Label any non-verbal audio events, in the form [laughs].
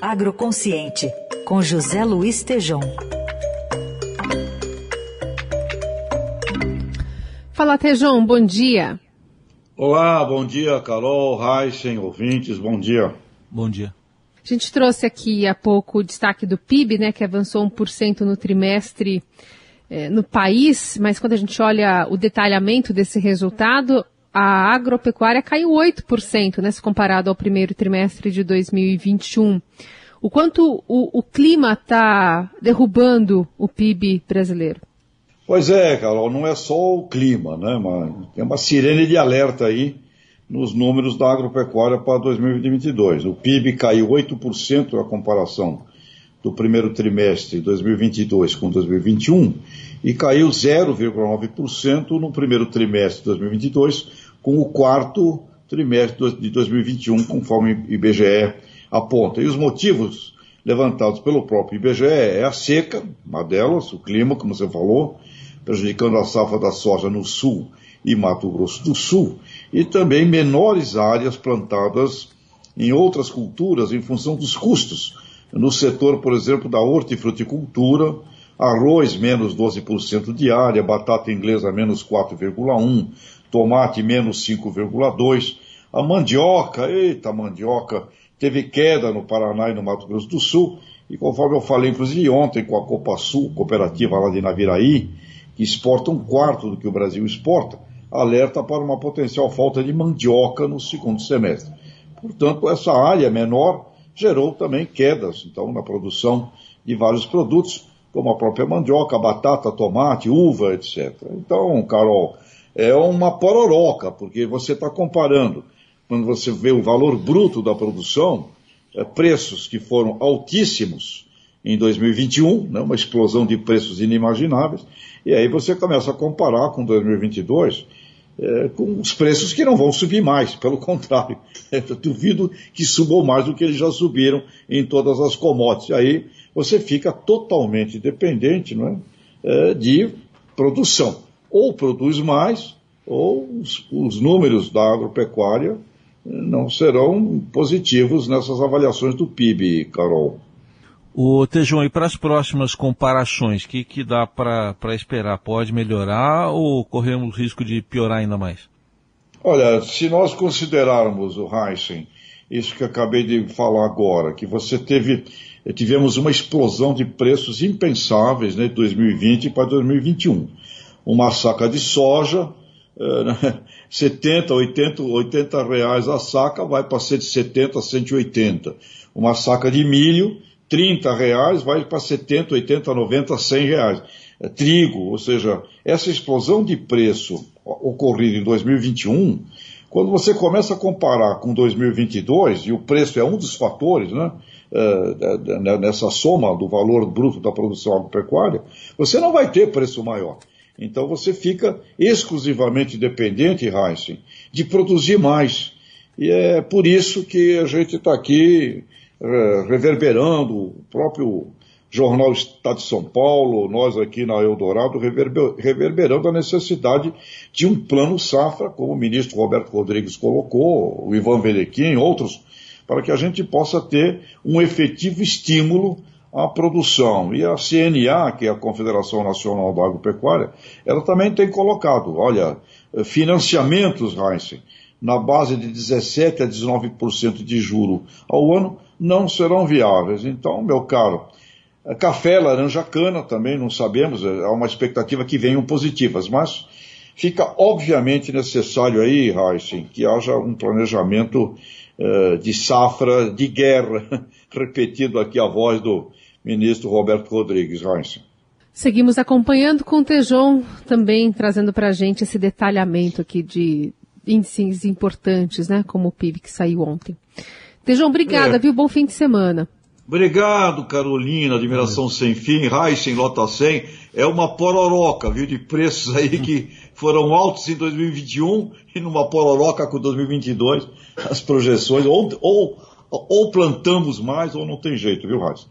Agroconsciente, com José Luiz Tejom. Fala, Tejom, bom dia. Olá, bom dia, Carol, Heisen, ouvintes, bom dia. Bom dia. A gente trouxe aqui há pouco o destaque do PIB, né, que avançou 1% no trimestre eh, no país, mas quando a gente olha o detalhamento desse resultado, a agropecuária caiu 8%, né, se comparado ao primeiro trimestre de 2021. O quanto o, o clima está derrubando o PIB brasileiro? Pois é, Carol, não é só o clima, né? Tem uma sirene de alerta aí nos números da agropecuária para 2022. O PIB caiu 8% na comparação do primeiro trimestre de 2022 com 2021 e caiu 0,9% no primeiro trimestre de 2022 com o quarto trimestre de 2021, conforme o IBGE aponta. E os motivos levantados pelo próprio IBGE é a seca, uma delas, o clima, como você falou, prejudicando a safra da soja no sul e Mato Grosso do Sul, e também menores áreas plantadas em outras culturas em função dos custos. No setor, por exemplo, da hortifruticultura, arroz menos 12% de área, batata inglesa menos 4,1%, tomate menos 5,2%, a mandioca, eita mandioca, teve queda no Paraná e no Mato Grosso do Sul, e conforme eu falei, inclusive ontem, com a Copa Sul, cooperativa lá de Naviraí, que exporta um quarto do que o Brasil exporta, alerta para uma potencial falta de mandioca no segundo semestre. Portanto, essa área menor gerou também quedas, então, na produção de vários produtos, como a própria mandioca, batata, tomate, uva, etc. Então, Carol, é uma pororoca, porque você está comparando quando você vê o valor bruto da produção, é, preços que foram altíssimos em 2021, né, uma explosão de preços inimagináveis, e aí você começa a comparar com 2022 é, com os preços que não vão subir mais, pelo [laughs] contrário, eu duvido que subam mais do que eles já subiram em todas as commodities. Aí você fica totalmente dependente não é, é de produção. Ou produz mais, ou os, os números da agropecuária não serão positivos nessas avaliações do PIB, Carol. O Tejão, e para as próximas comparações, o que, que dá para esperar? Pode melhorar ou corremos risco de piorar ainda mais? Olha, se nós considerarmos o Heisen, isso que acabei de falar agora, que você teve, tivemos uma explosão de preços impensáveis né, de 2020 para 2021. Uma saca de soja, 70, 80, 80 reais a saca, vai para 170, 180. Uma saca de milho, 30 reais, vai para 70, 80, 90, 100 reais. É, trigo, ou seja, essa explosão de preço ocorrida em 2021, quando você começa a comparar com 2022, e o preço é um dos fatores, né, é, nessa soma do valor bruto da produção agropecuária, você não vai ter preço maior. Então você fica exclusivamente dependente, Heisen, de produzir mais. E é por isso que a gente está aqui é, reverberando, o próprio Jornal Estado de São Paulo, nós aqui na Eldorado, reverber, reverberando a necessidade de um plano safra, como o ministro Roberto Rodrigues colocou, o Ivan Velequim, outros, para que a gente possa ter um efetivo estímulo a produção. E a CNA, que é a Confederação Nacional da Agropecuária, ela também tem colocado, olha, financiamentos, Heinz, na base de 17 a 19% de juro ao ano, não serão viáveis. Então, meu caro, café, laranja, cana também, não sabemos, há uma expectativa que venham positivas, mas fica obviamente necessário aí, Heisen, que haja um planejamento uh, de safra de guerra, [laughs] repetido aqui a voz do ministro Roberto Rodrigues. Heinz. Seguimos acompanhando com o Tejon também trazendo para a gente esse detalhamento aqui de índices importantes, né, como o PIB que saiu ontem. Tejon, obrigada, é. viu? Bom fim de semana. Obrigado, Carolina, admiração sem fim, Heisen, Lota 100, é uma pororoca, viu, de preços aí que foram altos em 2021 e numa pororoca com 2022, as projeções, ou, ou, ou plantamos mais ou não tem jeito, viu, Heisen?